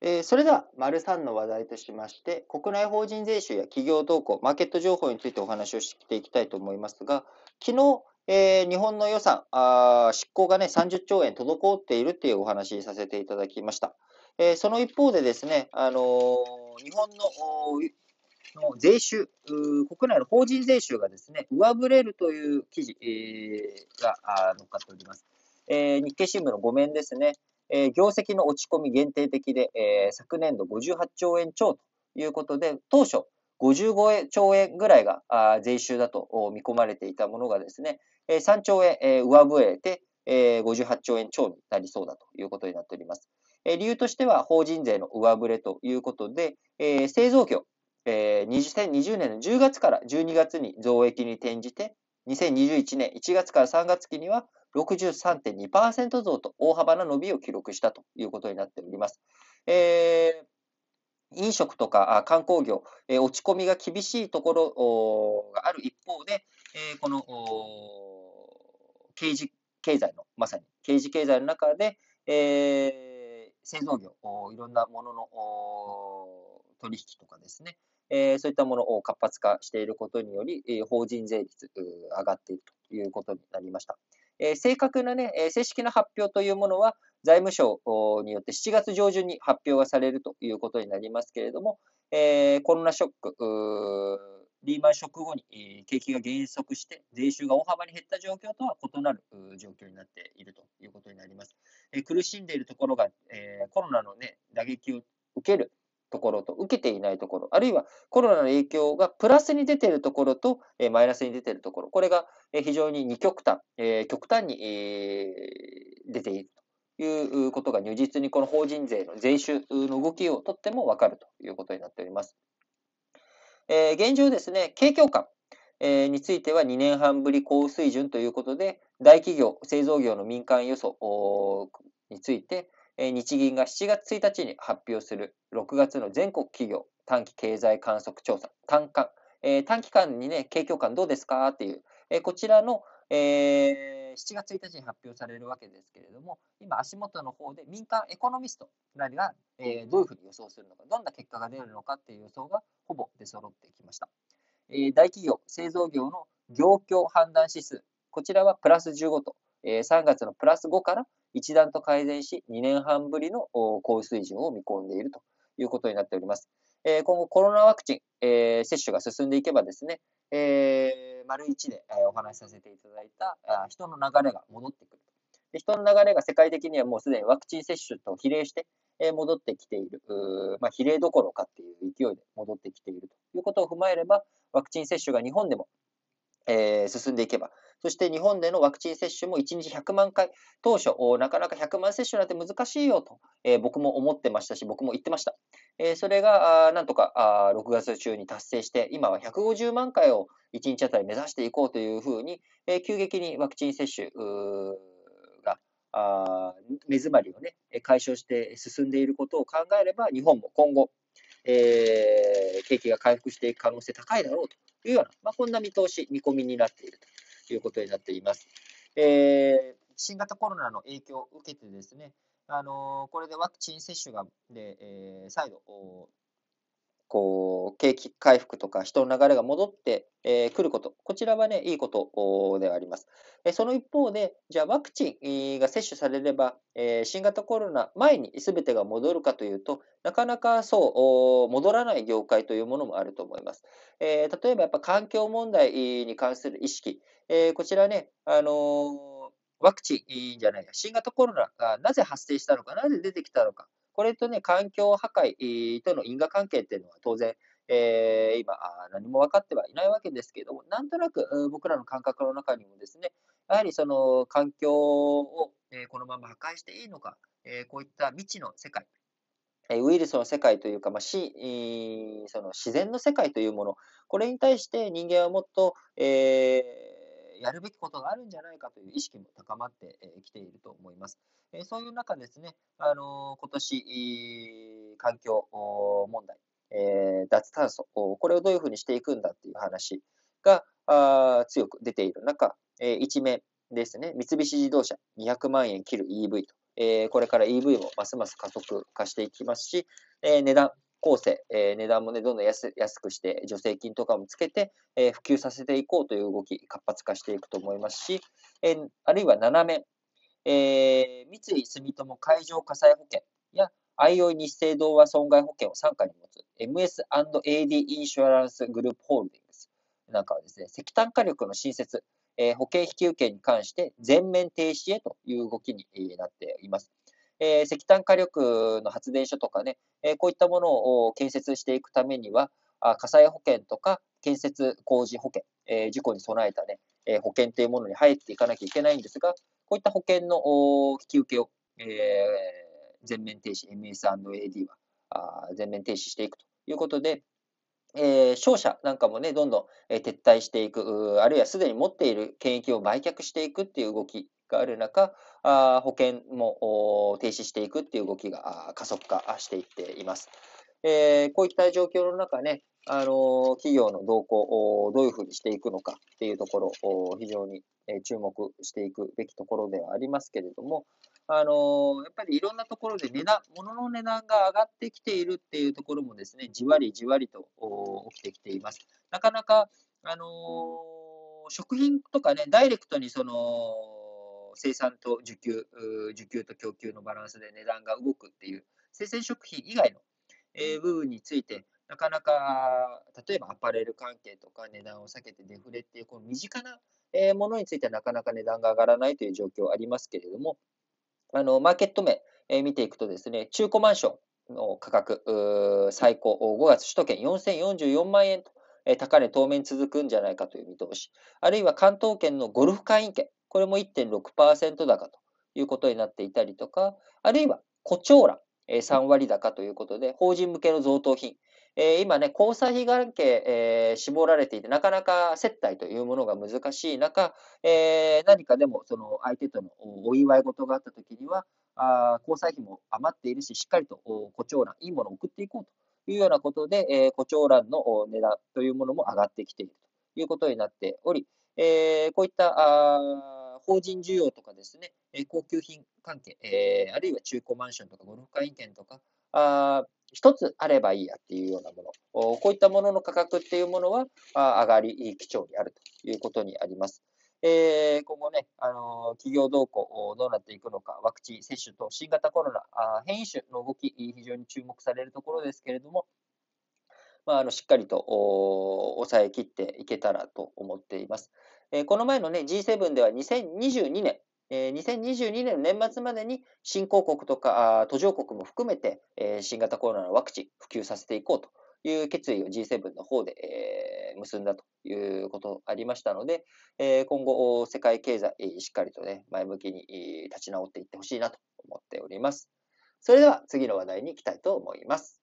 えー、それでは、丸3の話題としまして、国内法人税収や企業動向、マーケット情報についてお話をしていきたいと思いますが、昨日、えー、日本の予算あ、執行がね、30兆円滞っているっていうお話させていただきました。えー、その一方でですね、あのー、日本の税収、国内の法人税収がですね、上振れるという記事、えー、が載っかっております。えー、日経新聞の5面ですね、えー、業績の落ち込み限定的で、えー、昨年度58兆円超ということで、当初55兆円ぐらいが税収だと見込まれていたものがですね、3兆円、上振れて、えー、58兆円超になりそうだということになっております。理由としては法人税の上振れということで、製造業、えー、2020年の10月から12月に増益に転じて、2021年1月から3月期には63.2%増と大幅な伸びを記録したということになっております。えー、飲食とか観光業、えー、落ち込みが厳しいところがある一方で、えー、この刑事経済の、まさに刑事経済の中で、えー、製造業、いろんなものの取引とかですね、えー、そういったものを活発化していることにより、えー、法人税率上がっているということになりました。えー、正確なね、正式な発表というものは、財務省によって7月上旬に発表がされるということになりますけれども、えー、コロナショック、リーマンショック後に景気が減速して、税収が大幅に減った状況とは異なる状況になっているということになります。えー、苦しんでいるところが、えー、コロナの、ね、打撃を受けるところと受けていないところ、あるいはコロナの影響がプラスに出ているところと、えマイナスに出ているところ、これが非常に二極端、え極端に、え出ているということが如実にこの法人税の税収の動きをとってもわかるということになっております。え現状ですね、景況感、えについては2年半ぶり高水準ということで、大企業、製造業の民間予想について、日銀が7月1日に発表する6月の全国企業短期経済観測調査、短観、えー、短期間にね、景況感どうですか？っていう、えー、こちらの、えー、7月1日に発表されるわけですけれども、今、足元の方で民間エコノミストなりが、えー、どういうふうに予想するのか、どんな結果が出るのかっていう予想がほぼ出揃ってきました。えー、大企業、製造業の業況判断指数、こちらはプラス15と、えー、3月のプラス5から一段と改善し、2年半ぶりの高水準を見込んでいるということになっております。え今後コロナワクチン、え接種が進んでいけばですね、え丸1でえお話しさせていただいた人の流れが戻ってくる。で人の流れが世界的にはもうすでにワクチン接種と比例して戻ってきている。まあ、比例どころかっていう勢いで戻ってきているということを踏まえれば、ワクチン接種が日本でもえ、進んでいけば、そして日本でのワクチン接種も1日100万回、当初、なかなか100万接種なんて難しいよと、えー、僕も思ってましたし、僕も言ってました。えー、それが、なんとかあ6月中に達成して、今は150万回を1日あたり目指していこうというふうに、えー、急激にワクチン接種が、目詰まりをね、解消して進んでいることを考えれば、日本も今後、えー、景気が回復していく可能性高いだろうというような、まあ、こんな見通し、見込みになっているということになっています。えー、新型コロナの影響を受けてですね、あの、これでワクチン接種がで、えー、再度、こう、景気回復とか人の流れが戻ってく、えー、ること、こちらはね、いいことではあります。えその一方で、じゃあワクチンが接種されれば、え、新型コロナ前に全てが戻るかというと、なかなかそう、戻らない業界というものもあると思います。え、例えばやっぱ環境問題に関する意識、えこちらね、あのワクチンじゃないや、新型コロナがなぜ発生したのか、なぜ出てきたのか、これとね、環境破壊との因果関係っていうのは当然、えー、今、何も分かってはいないわけですけれども、なんとなく僕らの感覚の中にもですね、やはりその環境を、このまま破壊していいのか、こういった未知の世界、ウイルスの世界というか、まあ、しその自然の世界というもの、これに対して人間はもっと、えーやるべきことがあるんじゃないかという意識も高まってきていると思います。そういう中ですね、あの今年、環境問題、脱炭素、これをどういうふうにしていくんだっていう話が強く出ている中、一面ですね、三菱自動車200万円切る EV と、これから EV もますます加速化していきますし、値段、構成、えー、値段もね、どんどん安くして、助成金とかもつけて、えー、普及させていこうという動き、活発化していくと思いますし、えー、あるいは7面、えー、三井住友海上火災保険や、あいおい日清同和損害保険を傘下に持つ MS&AD インシュアランスグループホールディングスなんかはですね、石炭火力の新設、えー、保険引き受けに関して全面停止へという動きになっています。えー、石炭火力の発電所とかね、えー、こういったものを建設していくためには、あ火災保険とか建設工事保険、えー、事故に備えたね、え保険というものに入っていかなきゃいけないんですが、こういった保険の引き受けを、え全面停止、MS&AD はあ全面停止していくということで、えー、商社なんかもね、どんどん、え、撤退していく、あるいはすでに持っている権益を売却していくっていう動きがある中、あ保険も停止していくっていう動きが加速化していっています。えー、こういった状況の中ね、あの企業の動向をどういうふうにしていくのかっていうところを非常に注目していくべきところではありますけれども、あのやっぱりいろんなところで値段、物の値段が上がってきているっていうところもですね、じわりじわりと起きてきています。なかなか、あの食品とかね、ダイレクトにその、生産と需給、需給と供給のバランスで値段が動くっていう、生鮮食品以外の、え部分について、なかなか、例えばアパレル関係とか値段を避けてデフレっていう、この身近なものについてはなかなか値段が上がらないという状況ありますけれども、あのマーケット名、え見ていくとですね、中古マンションの価格、最高5月首都圏4044万円と、え高値当面続くんじゃないかという見通し、あるいは関東圏のゴルフ会員権、これも1.6%高ということになっていたりとか、あるいは誇張欄、3割高ということで、法人向けの贈答品、え今ね、交際費関係、えー、絞られていて、なかなか接待というものが難しい中、えー、何かでもその相手とのお祝い事があったときには、あ交際費も余っているし、しっかりと誇張欄、いいものを送っていこうというようなことで、えー、誇張欄の値段というものも上がってきているということになっており、えー、こういったあ法人需要とかですね、高級品関係、えー、あるいは中古マンションとかゴルフ会員権とか、あ一つあればいいやっていうようなもの、こういったものの価格っていうものは上がり基調にあるということにあります。えー、今後ね、あの企業動向どうなっていくのか、ワクチン接種と新型コロナあ変異種の動き、非常に注目されるところですけれども、まあ、あのしっかりと抑え切っていけたらと思っています。この前のね、G7 では2022年、え2022年の年末までに新興国とか途上国も含めて、新型コロナのワクチン普及させていこうという決意を G7 の方で、結んだということありましたので、今後世界経済しっかりとね、前向きに立ち直っていってほしいなと思っております。それでは次の話題に行きたいと思います。